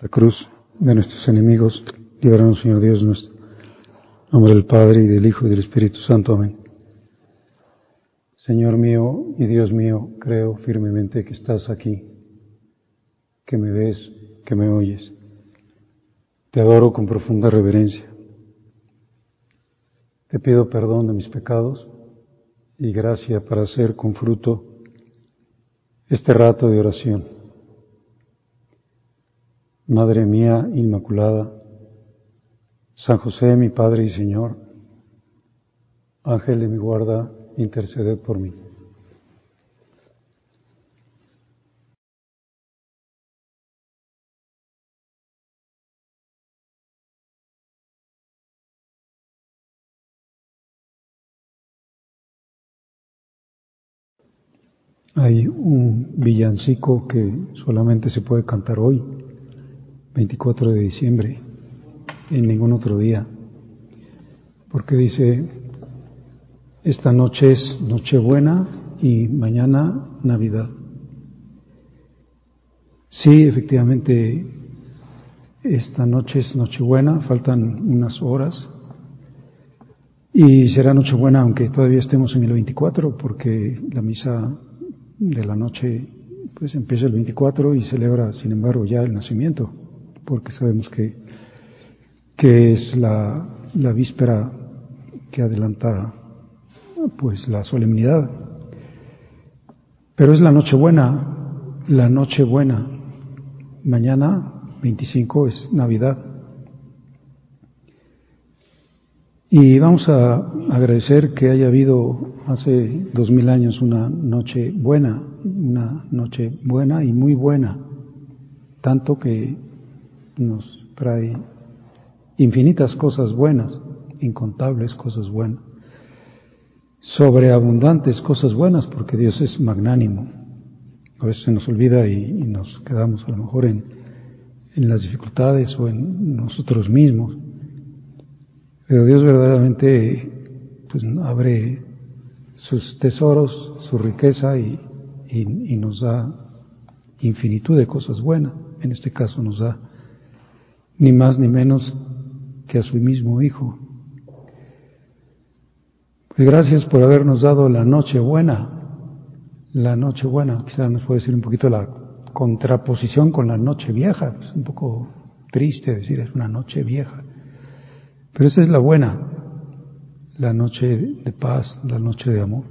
la cruz de nuestros enemigos, líbranos, Señor Dios nuestro. En nombre del Padre, y del Hijo, y del Espíritu Santo. Amén. Señor mío y Dios mío, creo firmemente que estás aquí, que me ves, que me oyes. Te adoro con profunda reverencia. Te pido perdón de mis pecados y gracia para hacer con fruto este rato de oración. Madre mía Inmaculada, San José, mi Padre y Señor, Ángel de mi guarda, interceded por mí. Hay un villancico que solamente se puede cantar hoy, 24 de diciembre, en ningún otro día, porque dice, esta noche es Nochebuena y mañana Navidad. Sí, efectivamente, esta noche es Nochebuena, faltan unas horas, y será Nochebuena aunque todavía estemos en el 24, porque la misa de la noche pues empieza el 24 y celebra, sin embargo, ya el nacimiento, porque sabemos que, que es la, la víspera que adelanta pues la solemnidad. Pero es la noche buena, la noche buena. Mañana 25 es Navidad. Y vamos a agradecer que haya habido hace dos mil años una noche buena, una noche buena y muy buena, tanto que nos trae infinitas cosas buenas, incontables cosas buenas, sobreabundantes cosas buenas, porque Dios es magnánimo. A veces se nos olvida y, nos quedamos a lo mejor en, en las dificultades o en nosotros mismos. Pero Dios verdaderamente pues abre sus tesoros, su riqueza y, y, nos da infinitud de cosas buenas. En este caso nos da ni más ni menos que a su mismo Hijo. Pues gracias por habernos dado la noche buena, la noche buena. Quizá nos puede decir un poquito la contraposición con la noche vieja. Es un poco triste decir es una noche vieja. Pero esa es la buena, la noche de paz, la noche de amor.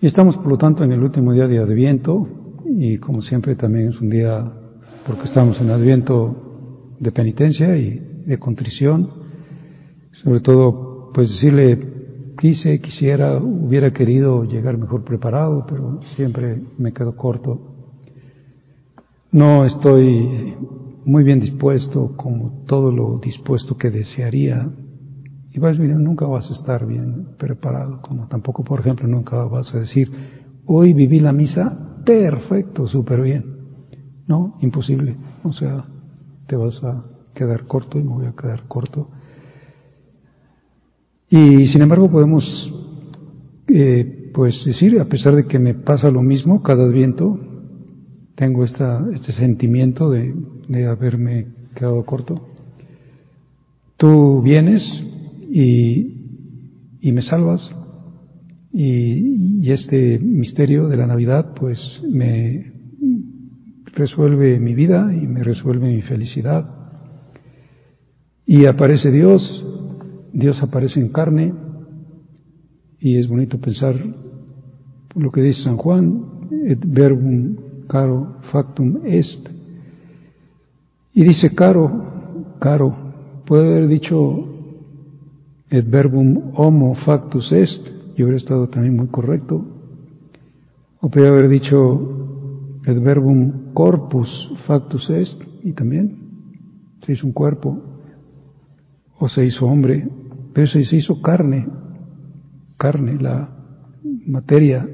Y estamos, por lo tanto, en el último día de Adviento, y como siempre también es un día, porque estamos en Adviento de penitencia y de contrición, sobre todo, pues decirle, quise, quisiera, hubiera querido llegar mejor preparado, pero siempre me quedo corto. No estoy muy bien dispuesto, como todo lo dispuesto que desearía. Y vas bien, nunca vas a estar bien preparado, como tampoco, por ejemplo, nunca vas a decir, hoy viví la misa perfecto, súper bien. No, imposible. O sea, te vas a quedar corto y me voy a quedar corto. Y sin embargo podemos, eh, pues decir, a pesar de que me pasa lo mismo cada viento, tengo esta, este sentimiento de, de haberme quedado corto. Tú vienes y, y me salvas y, y, este misterio de la Navidad pues me resuelve mi vida y me resuelve mi felicidad. Y aparece Dios, Dios aparece en carne y es bonito pensar lo que dice San Juan, et verbum caro factum est. Y dice caro, caro, puede haber dicho et verbum homo factus est, y hubiera estado también muy correcto. O puede haber dicho et verbum corpus factus est, y también se hizo un cuerpo, o se hizo hombre, pero se hizo carne, carne, la materia,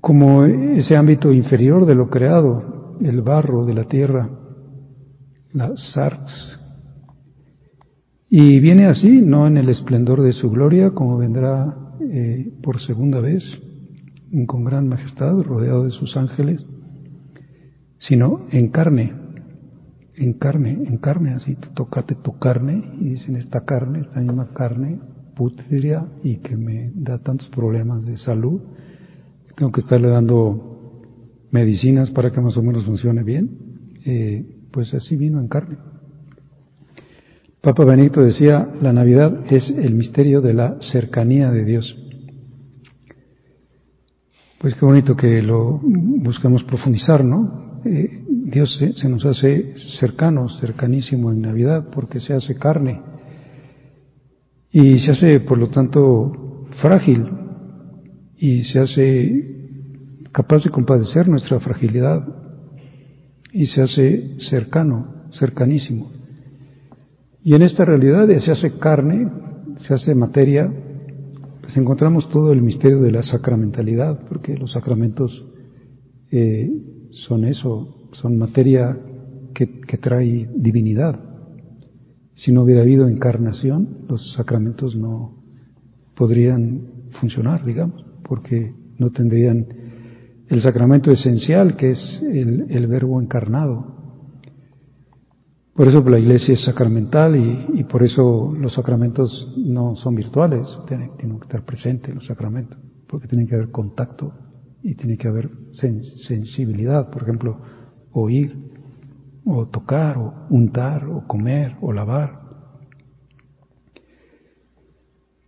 como ese ámbito inferior de lo creado, el barro de la tierra, la sarx. Y viene así, no en el esplendor de su gloria, como vendrá eh, por segunda vez, con gran majestad, rodeado de sus ángeles, sino en carne, en carne, en carne, así, tú tocate tu carne y dicen esta carne, esta misma carne putria y que me da tantos problemas de salud, tengo que estarle dando medicinas para que más o menos funcione bien, eh, pues así vino en carne. Papa Benito decía, la Navidad es el misterio de la cercanía de Dios. Pues qué bonito que lo buscamos profundizar, ¿no? Eh, Dios se, nos hace cercano, cercanísimo en Navidad, porque se hace carne. Y se hace, por lo tanto, frágil. Y se hace capaz de compadecer nuestra fragilidad. Y se hace cercano, cercanísimo. Y en esta realidad se hace carne, se hace materia, pues encontramos todo el misterio de la sacramentalidad, porque los sacramentos eh, son eso, son materia que, que trae divinidad. Si no hubiera habido encarnación, los sacramentos no podrían funcionar, digamos, porque no tendrían el sacramento esencial que es el, el verbo encarnado. Por eso la iglesia es sacramental y, por eso los sacramentos no son virtuales, tienen, que estar presentes los sacramentos, porque tiene que haber contacto y tiene que haber sensibilidad, por ejemplo, oír, o tocar, o untar, o comer, o lavar.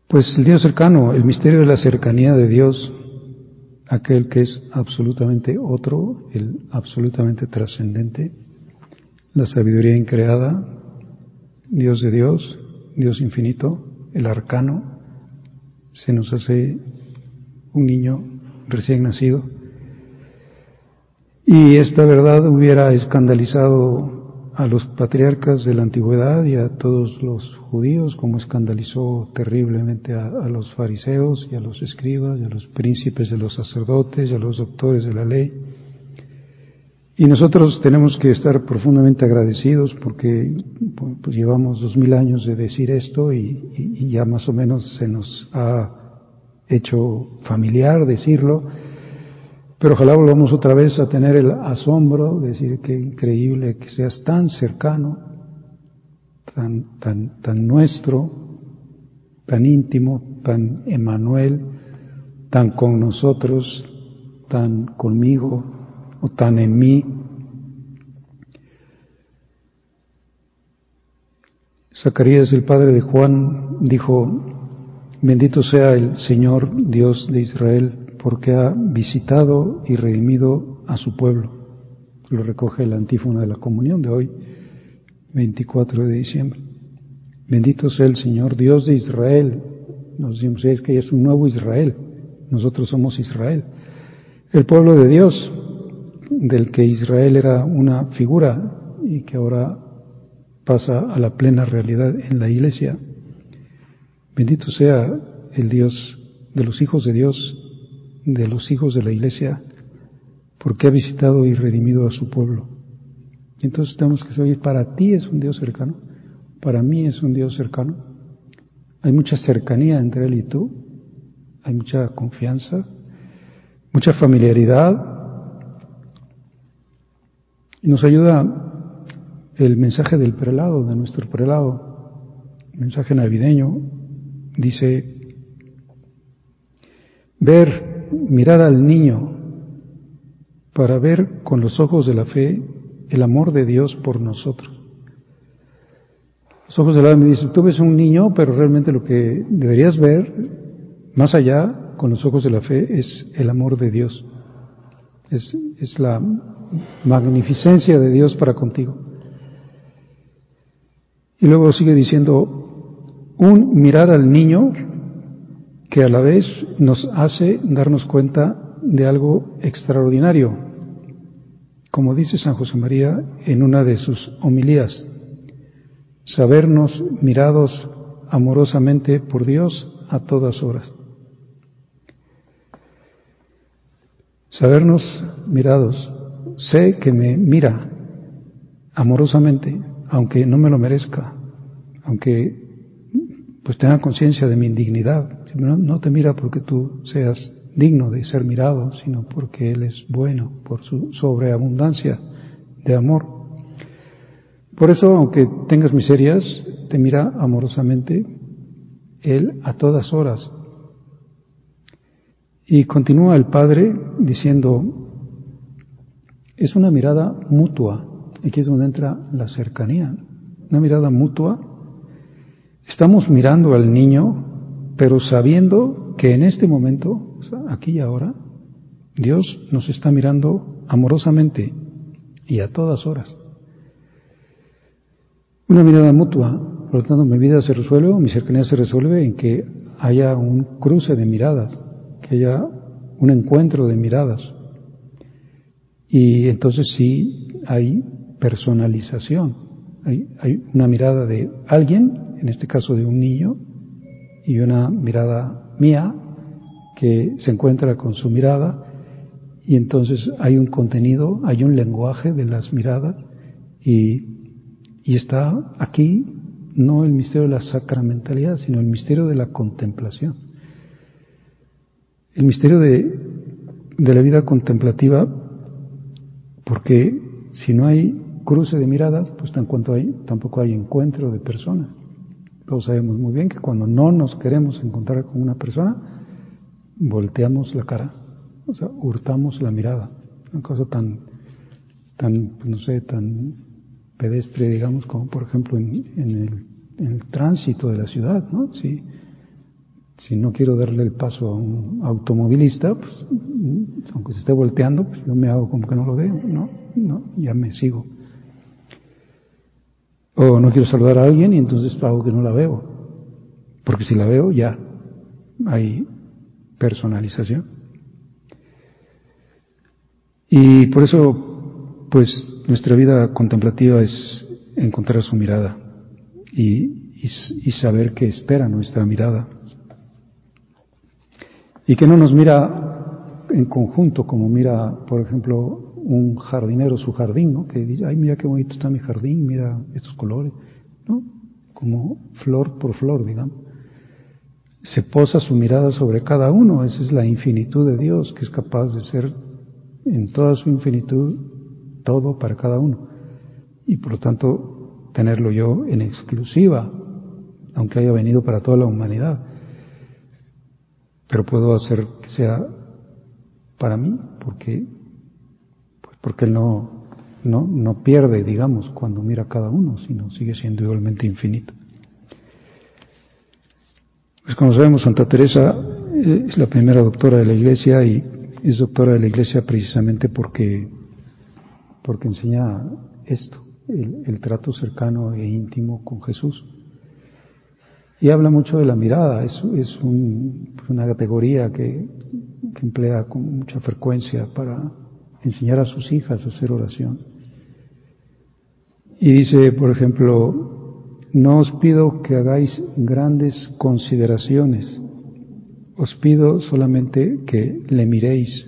Pues el Dios cercano, el misterio de la cercanía de Dios, aquel que es absolutamente otro, el absolutamente trascendente, la sabiduría increada, Dios de Dios, Dios infinito, el arcano, se nos hace un niño recién nacido. Y esta verdad hubiera escandalizado a los patriarcas de la antigüedad y a todos los judíos, como escandalizó terriblemente a, los fariseos y a los escribas y a los príncipes de los sacerdotes y a los doctores de la ley. Y nosotros tenemos que estar profundamente agradecidos porque pues, llevamos dos mil años de decir esto y, ya más o menos se nos ha hecho familiar decirlo, pero ojalá volvamos otra vez a tener el asombro de decir que increíble que seas tan cercano, tan, tan, tan nuestro, tan íntimo, tan Emanuel, tan con nosotros, tan conmigo, o tan en mí. Zacarías, el padre de Juan, dijo, bendito sea el Señor Dios de Israel, porque ha visitado y redimido a su pueblo. Lo recoge la antífona de la comunión de hoy, 24 de diciembre. Bendito sea el Señor Dios de Israel. Nos decimos, es que es un nuevo Israel. Nosotros somos Israel. El pueblo de Dios, del que Israel era una figura y que ahora pasa a la plena realidad en la iglesia. Bendito sea el Dios de los hijos de Dios, de los hijos de la iglesia, porque ha visitado y redimido a su pueblo. entonces tenemos que saber, para ti es un Dios cercano, para mí es un Dios cercano. Hay mucha cercanía entre Él y tú, hay mucha confianza, mucha familiaridad, y nos ayuda el mensaje del prelado, de nuestro prelado, mensaje navideño, dice, ver, mirar al niño para ver con los ojos de la fe el amor de Dios por nosotros. Los ojos de la fe me dicen, tú ves un niño, pero realmente lo que deberías ver, más allá, con los ojos de la fe, es el amor de Dios. Es, es la magnificencia de Dios para contigo. Y luego sigue diciendo, un mirar al niño que a la vez nos hace darnos cuenta de algo extraordinario, como dice San José María en una de sus homilías, sabernos mirados amorosamente por Dios a todas horas. Sabernos mirados sé que me mira amorosamente, aunque no me lo merezca, aunque pues tenga conciencia de mi indignidad. No, no, te mira porque tú seas digno de ser mirado, sino porque Él es bueno, por su sobreabundancia de amor. Por eso, aunque tengas miserias, te mira amorosamente Él a todas horas. Y continúa el Padre diciendo, es una mirada mutua. Aquí es donde entra la cercanía. Una mirada mutua. Estamos mirando al niño, pero sabiendo que en este momento, aquí y ahora, Dios nos está mirando amorosamente y a todas horas. Una mirada mutua, por lo tanto mi vida se resuelve mi cercanía se resuelve en que haya un cruce de miradas, que haya un encuentro de miradas. Y entonces sí hay personalización, hay una mirada de alguien, en este caso de un niño, y una mirada mía que se encuentra con su mirada y entonces hay un contenido, hay un lenguaje de las miradas y, y está aquí no el misterio de la sacramentalidad, sino el misterio de la contemplación. El misterio de, de la vida contemplativa, porque si no hay cruce de miradas, pues tampoco hay, tampoco hay encuentro de personas. Todos sabemos muy bien que cuando no nos queremos encontrar con una persona, volteamos la cara o sea, hurtamos la mirada. Una cosa tan, tan, no sé, tan pedestre, digamos, como por ejemplo en, el, en el, tránsito de la ciudad, ¿no? Si, si no quiero darle el paso a un automovilista, pues, aunque se esté volteando, pues yo me hago como que no lo veo, ¿no? ¿no? Ya me sigo. O no quiero saludar a alguien y entonces hago que no la veo. Porque si la veo, ya hay personalización. Y por eso, pues, nuestra vida contemplativa es encontrar su mirada y, y, saber que espera nuestra mirada. Y que no nos mira en conjunto, como mira, por ejemplo, un jardinero su jardín, ¿no? Que dice, ay, mira qué bonito está mi jardín, mira estos colores, ¿no? Como flor por flor, digamos. Se posa su mirada sobre cada uno, esa es la infinitud de Dios, que es capaz de ser en toda su infinitud todo para cada uno. Y por lo tanto, tenerlo yo en exclusiva, aunque haya venido para toda la humanidad. Pero puedo hacer que sea para mí, porque, porque él no, no, no pierde, digamos, cuando mira a cada uno, sino sigue siendo igualmente infinito. Pues como sabemos, Santa Teresa eh, es la primera doctora de la Iglesia y es doctora de la Iglesia precisamente porque, porque enseña esto, el, trato cercano e íntimo con Jesús. Y habla mucho de la mirada, es, es una categoría que emplea con mucha frecuencia para enseñar a sus hijas a hacer oración. Y dice, por ejemplo, no os pido que hagáis grandes consideraciones, os pido solamente que le miréis.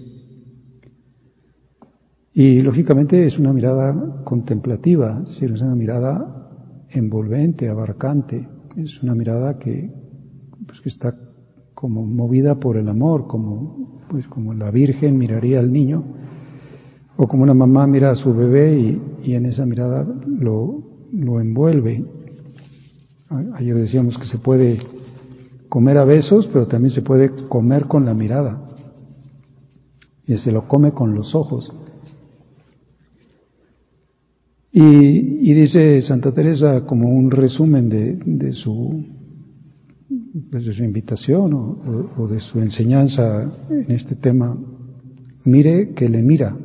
Y lógicamente es una mirada contemplativa, es una mirada envolvente, abarcante, es una mirada que, pues, que está como movida por el amor, como, pues, como la Virgen miraría al niño, o como una mamá mira a su bebé y, y en esa mirada lo, lo envuelve. Ayer decíamos que se puede comer a besos, pero también se puede comer con la mirada. Y se lo come con los ojos. Y, dice Santa Teresa como un resumen de, su, pues de su invitación o, de su enseñanza en este tema, mire que le mira.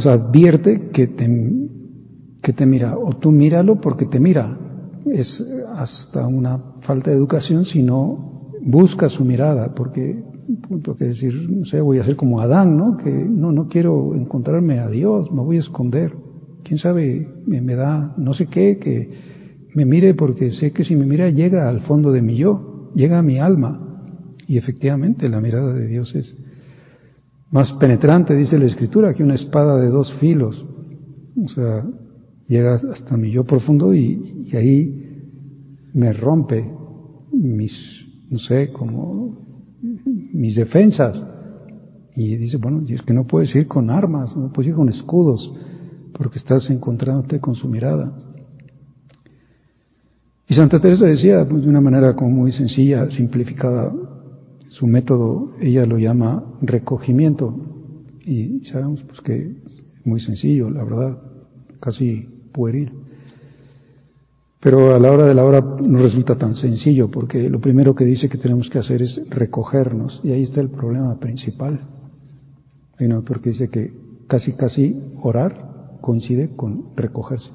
Sea, advierte que te, que te mira, o tú míralo porque te mira. Es hasta una falta de educación, sino busca su mirada, porque, que decir, no sé, voy a ser como Adán, ¿no? Que no, no quiero encontrarme a Dios, me voy a esconder. ¿Quién sabe? Me, me da no sé qué, que me mire porque sé que si me mira llega al fondo de mi yo, llega a mi alma. Y efectivamente la mirada de Dios es más penetrante, dice la Escritura, que una espada de dos filos. O sea, llega hasta mi yo profundo y, y ahí me rompe mis, no sé, como mis defensas Y dice, bueno, es que no puedes ir con armas, no puedes ir con escudos, porque estás encontrándote con su mirada. Y Santa Teresa decía, pues, de una manera como muy sencilla, simplificada, su método, ella lo llama recogimiento. Y sabemos pues, que es muy sencillo, la verdad, casi pueril. Pero a la hora de la hora no resulta tan sencillo, porque lo primero que dice que tenemos que hacer es recogernos, y ahí está el problema principal. Hay un autor que dice que casi, casi orar coincide con recogerse.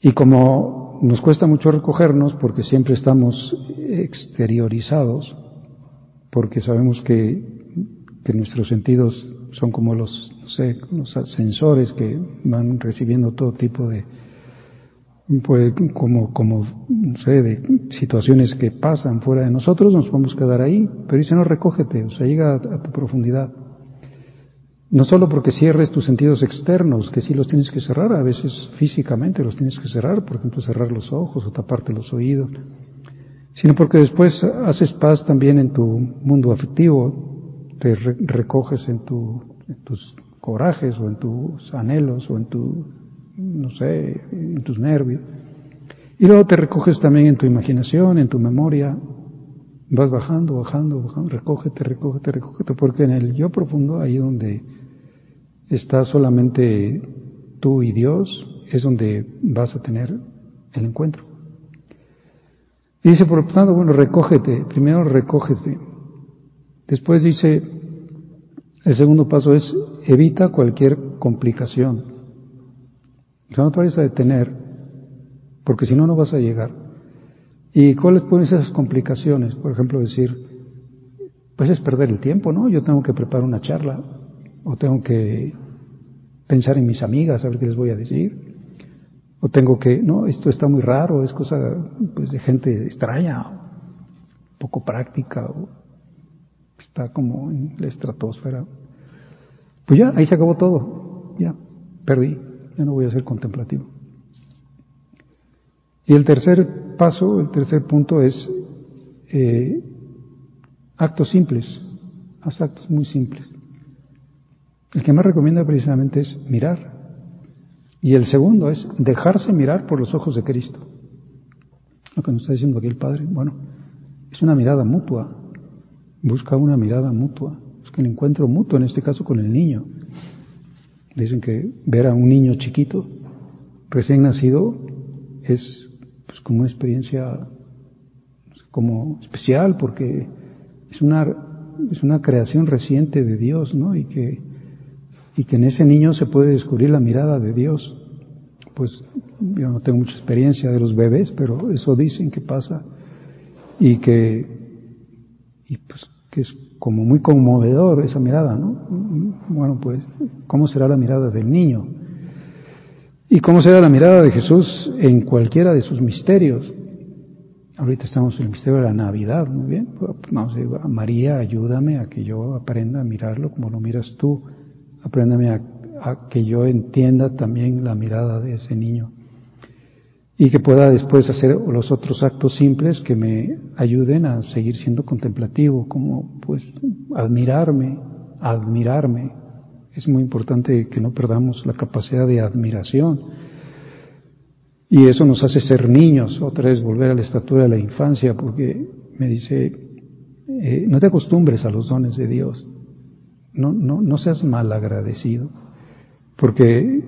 Y como nos cuesta mucho recogernos, porque siempre estamos exteriorizados, porque sabemos que, que nuestros sentidos son como los, no sé, los sensores que van recibiendo todo tipo de, pues como, como, no sé, de situaciones que pasan fuera de nosotros, nos podemos quedar ahí, pero dice no recógete, o sea, llega a, tu profundidad. No solo porque cierres tus sentidos externos, que sí los tienes que cerrar, a veces físicamente los tienes que cerrar, por ejemplo, cerrar los ojos o taparte los oídos, sino porque después haces paz también en tu mundo afectivo, te recoges en, tu, en tus corajes o en tus anhelos o en tu no sé, en tus nervios. Y luego te recoges también en tu imaginación, en tu memoria. Vas bajando, bajando, bajando, recógete, recógete, recógete, porque en el yo profundo, ahí donde está solamente tú y Dios, es donde vas a tener el encuentro. Y dice, por lo tanto, bueno, recógete, primero recógete. Después dice, el segundo paso es, evita cualquier complicación. No te vayas a detener, porque si no, no vas a llegar. ¿Y cuáles pueden ser esas complicaciones? Por ejemplo, decir, pues es perder el tiempo, ¿no? Yo tengo que preparar una charla, o tengo que pensar en mis amigas, a ver qué les voy a decir, o tengo que, no, esto está muy raro, es cosa pues, de gente extraña, poco práctica, está como en la estratosfera. Pues ya, ahí se acabó todo, ya, perdí ya no voy a ser contemplativo. Y el tercer paso, el tercer punto es eh, actos simples, haz actos muy simples. El que más recomienda precisamente es mirar. Y el segundo es dejarse mirar por los ojos de Cristo. Lo que nos está diciendo aquí el Padre, bueno, es una mirada mutua. Busca una mirada mutua. Que el encuentro mutuo, en este caso con el niño. Dicen que ver a un niño chiquito, recién nacido, es pues, como una experiencia como especial porque es una, es una creación reciente de Dios, ¿no? Y que, y que en ese niño se puede descubrir la mirada de Dios. Pues yo no tengo mucha experiencia de los bebés, pero eso dicen que pasa y que, y pues que es como muy conmovedor esa mirada, ¿no? Bueno, pues, ¿cómo será la mirada del niño? ¿Y cómo será la mirada de Jesús en cualquiera de sus misterios? Ahorita estamos en el misterio de la Navidad, muy bien. Vamos a decir, María, ayúdame a que yo aprenda a mirarlo como lo miras tú. Apréndame a que yo entienda también la mirada de ese niño y que pueda después hacer los otros actos simples que me ayuden a seguir siendo contemplativo, como pues admirarme, admirarme. Es muy importante que no perdamos la capacidad de admiración. Y eso nos hace ser niños, otra vez volver a la estatura de la infancia, porque me dice, eh, no te acostumbres a los dones de Dios, no, no, no seas mal agradecido, porque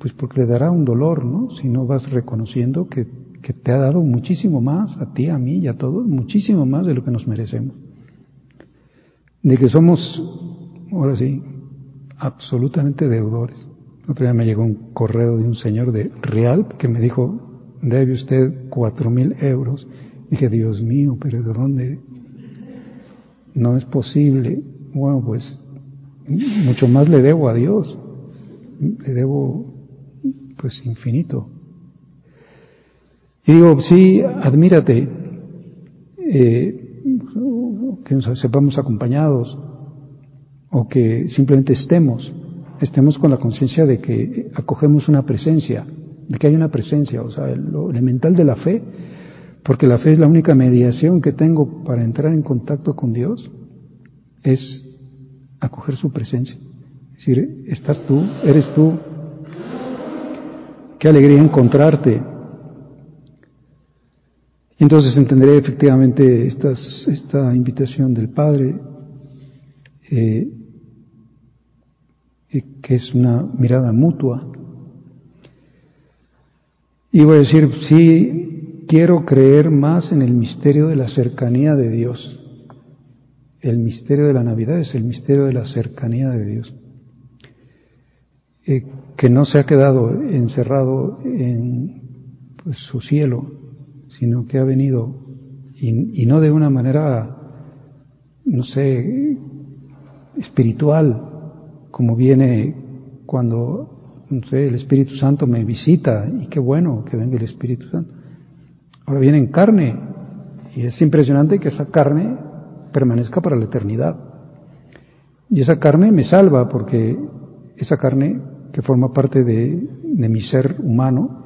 pues porque le dará un dolor, ¿no? Si no vas reconociendo que, que te ha dado muchísimo más, a ti, a mí y a todos, muchísimo más de lo que nos merecemos. De que somos, ahora sí, absolutamente deudores. Otro día me llegó un correo de un señor de Real que me dijo, debe usted cuatro mil euros. Dije, Dios mío, pero ¿de dónde? No es posible. Bueno, pues mucho más le debo a Dios. Le debo pues infinito. Y digo, sí, admírate, eh, que nos sepamos acompañados o que simplemente estemos, estemos con la conciencia de que acogemos una presencia, de que hay una presencia, o sea, lo elemental de la fe, porque la fe es la única mediación que tengo para entrar en contacto con Dios, es acoger su presencia. Es decir, estás tú, eres tú. Qué alegría encontrarte. Entonces entenderé efectivamente esta invitación del Padre, eh, que es una mirada mutua. Y voy a decir, sí, quiero creer más en el misterio de la cercanía de Dios. El misterio de la Navidad es el misterio de la cercanía de Dios. Eh, que no se ha quedado encerrado en pues, su cielo, sino que ha venido, y, y no de una manera, no sé, espiritual, como viene cuando, no sé, el Espíritu Santo me visita, y qué bueno que venga el Espíritu Santo. Ahora viene en carne, y es impresionante que esa carne permanezca para la eternidad. Y esa carne me salva porque esa carne que forma parte de, mi ser humano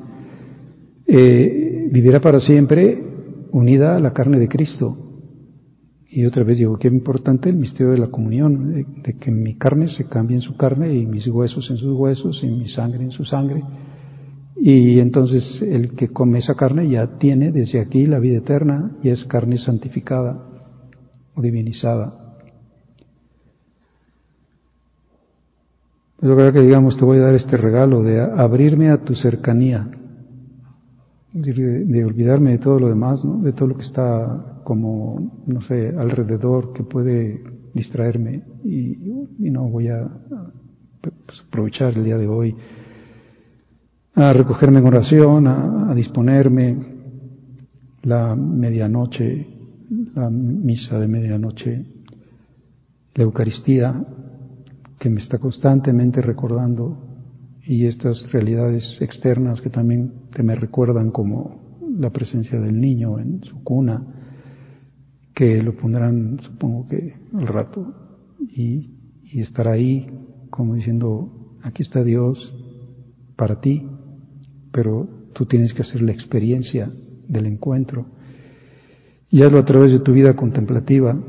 eh, vivirá para siempre unida a la carne de Cristo. Y otra vez digo, qué importante el misterio de la comunión, de, que mi carne se cambie en su carne y mis huesos en sus huesos y mi sangre en su sangre. Y entonces el que come esa carne ya tiene desde aquí la vida eterna y es carne santificada o divinizada. Yo creo que digamos, te voy a dar este regalo de abrirme a tu cercanía, de, olvidarme de todo lo demás, ¿no? de todo lo que está como, no sé, alrededor que puede distraerme y, y no voy a pues, aprovechar el día de hoy a recogerme en oración, a disponerme la medianoche la misa de medianoche, la Eucaristía, que me está constantemente recordando, y estas realidades externas que también te me recuerdan como la presencia del niño en su cuna, que lo pondrán, supongo que al rato, y, y estar ahí como diciendo, aquí está Dios para ti, pero tú tienes que hacer la experiencia del encuentro y hazlo a través de tu vida contemplativa.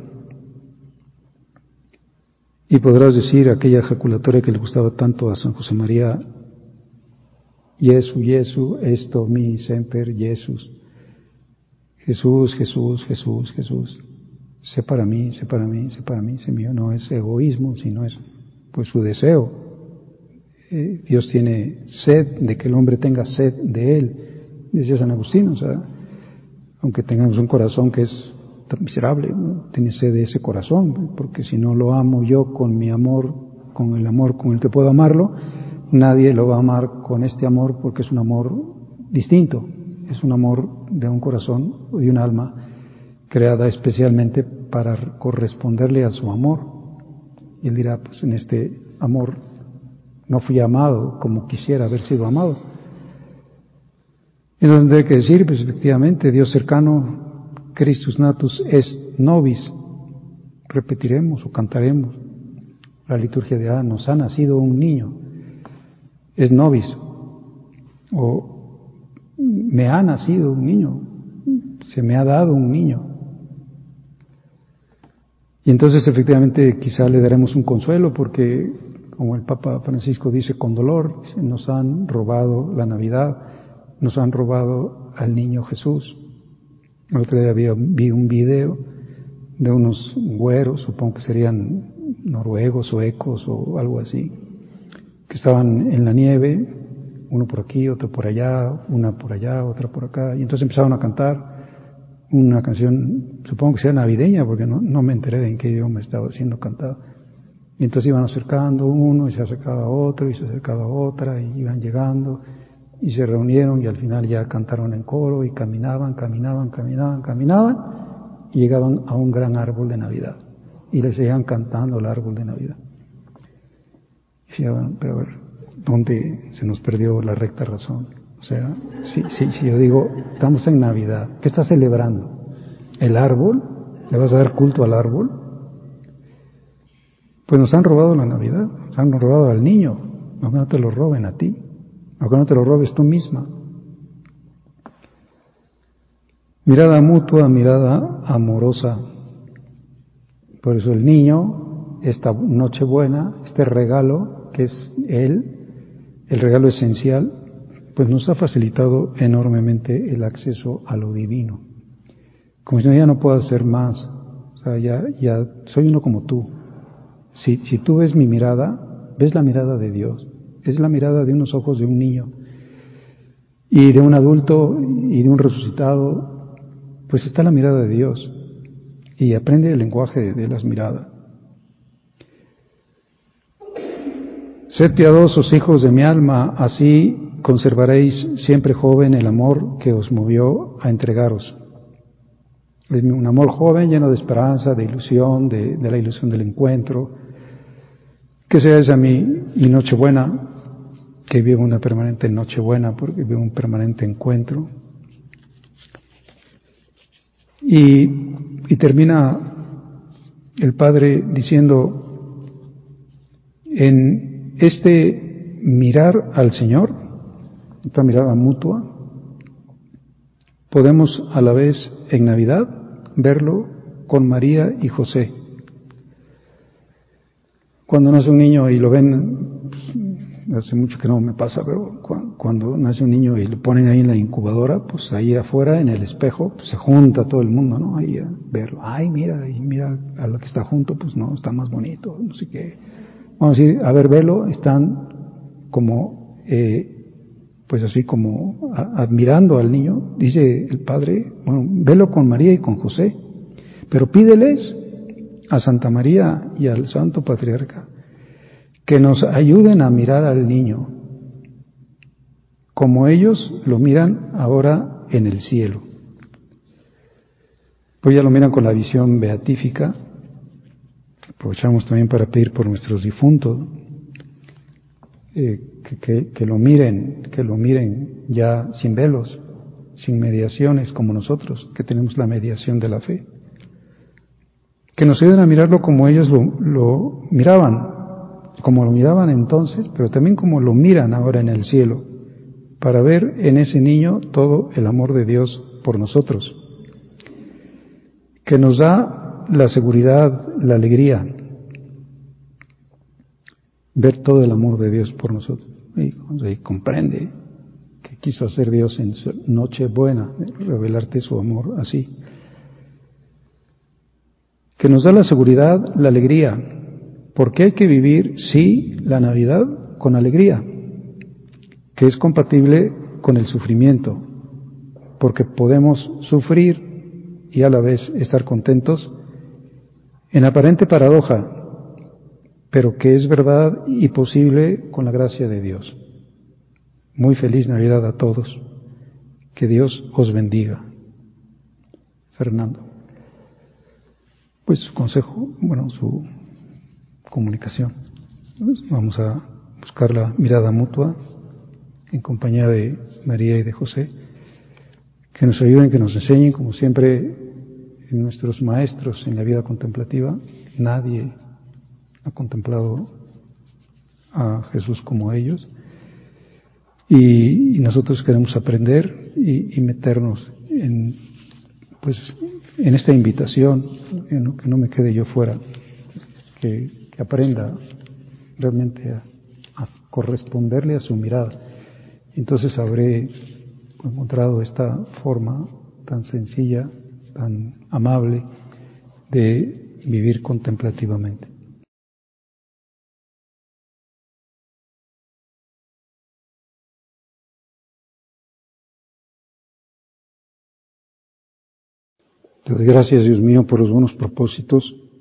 Y podrás decir aquella ejaculatoria que le gustaba tanto a San José María, Jesu, Jesu, esto mi semper, Jesús. Jesús, Jesús, Jesús, Jesús. Sé para mí, sé para mí, sé para mí, sé mío. No es egoísmo, sino es pues su deseo. Eh, Dios tiene sed de que el hombre tenga sed de Él, decía San Agustín, o sea, aunque tengamos un corazón que es miserable, tiene sed de ese corazón, porque si no lo amo yo con mi amor, con el amor con el que puedo amarlo, nadie lo va a amar con este amor porque es un amor distinto, es un amor de un corazón o de un alma creada especialmente para corresponderle a su amor. Y él dirá, pues en este amor no fui amado como quisiera haber sido amado entonces hay que decir, pues efectivamente, Dios cercano, Christus natus est nobis. Repetiremos o cantaremos. La liturgia de ah, nos ha nacido un niño. Es nobis. O me ha nacido un niño. Se me ha dado un niño. Y entonces efectivamente quizá le daremos un consuelo porque, como el Papa Francisco dice con dolor, nos han robado la Navidad nos han robado al niño Jesús. El otro día vi un video de unos güeros, supongo que serían noruegos o ecos o algo así, que estaban en la nieve, uno por aquí, otro por allá, una por allá, otra por acá, y entonces empezaron a cantar una canción, supongo que sea navideña, porque no, me enteré de en qué idioma estaba siendo cantada. Y entonces iban acercando uno y se acercaba otro y se acercaba otra y iban llegando y se reunieron y al final ya cantaron en coro y caminaban, caminaban, caminaban, caminaban y llegaban a un gran árbol de Navidad y les seguían cantando el árbol de Navidad. Y fijaban, pero a ver, ¿dónde se nos perdió la recta razón? O sea, si, si, si yo digo, estamos en Navidad, ¿qué estás celebrando? ¿El árbol? ¿Le vas a dar culto al árbol? Pues nos han robado la Navidad, nos han robado al niño, no te lo roben a ti no te lo robes tú misma. Mirada mutua, mirada amorosa. Por eso el niño, esta Nochebuena, este regalo que es Él, el regalo esencial, pues nos ha facilitado enormemente el acceso a lo divino. Como si no, ya no puedo hacer más. O sea, ya, ya soy uno como tú. Si, si tú ves mi mirada, ves la mirada de Dios. Es la mirada de unos ojos de un niño y de un adulto y de un resucitado, pues está la mirada de Dios y aprende el lenguaje de las miradas. Sed piadosos, hijos de mi alma, así conservaréis siempre joven el amor que os movió a entregaros. Es un amor joven lleno de esperanza, de ilusión, de, la ilusión del encuentro. Que sea esa mi, mi Nochebuena, que una permanente Nochebuena, porque vive un permanente encuentro. Y, termina el Padre diciendo, en este mirar al Señor, esta mirada mutua, podemos a la vez en Navidad verlo con María y José. Cuando nace un niño y lo ven, hace mucho que no me pasa, pero cuando nace un niño y lo ponen ahí en la incubadora, pues ahí afuera en el espejo pues se junta todo el mundo, ¿no? Ahí a verlo. Ay, mira, y mira a lo que está junto, pues no, está más bonito, no sé qué. Vamos a decir, a ver, velo, están como, eh, pues así como admirando al niño, dice el padre, bueno, velo con María y con José, pero pídeles a Santa María y al Santo Patriarca que nos ayuden a mirar al niño como ellos lo miran ahora en el cielo. Pues ya lo miran con la visión beatífica. Aprovechamos también para pedir por nuestros difuntos, eh, que, que lo miren, que lo miren ya sin velos, sin mediaciones como nosotros, que tenemos la mediación de la fe que nos ayuden a mirarlo como ellos lo, miraban, como lo miraban entonces, pero también como lo miran ahora en el cielo, para ver en ese niño todo el amor de Dios por nosotros, que nos da la seguridad, la alegría, ver todo el amor de Dios por nosotros. Y, comprende que quiso hacer Dios en su noche buena, revelarte su amor así que nos da la seguridad, la alegría, porque hay que vivir, sí, la Navidad con alegría, que es compatible con el sufrimiento, porque podemos sufrir y a la vez estar contentos en aparente paradoja, pero que es verdad y posible con la gracia de Dios. Muy feliz Navidad a todos. Que Dios os bendiga. Fernando pues su consejo, bueno, su comunicación. Vamos a buscar la mirada mutua en compañía de María y de José, que nos ayuden, que nos enseñen, como siempre, nuestros maestros en la vida contemplativa. Nadie ha contemplado a Jesús como ellos. Y, nosotros queremos aprender y meternos en, pues, en esta invitación, que no, me quede yo fuera, que, aprenda realmente a, corresponderle a su mirada. Entonces habré encontrado esta forma tan sencilla, tan amable de vivir contemplativamente. Gracias, Dios mío, por los buenos propósitos,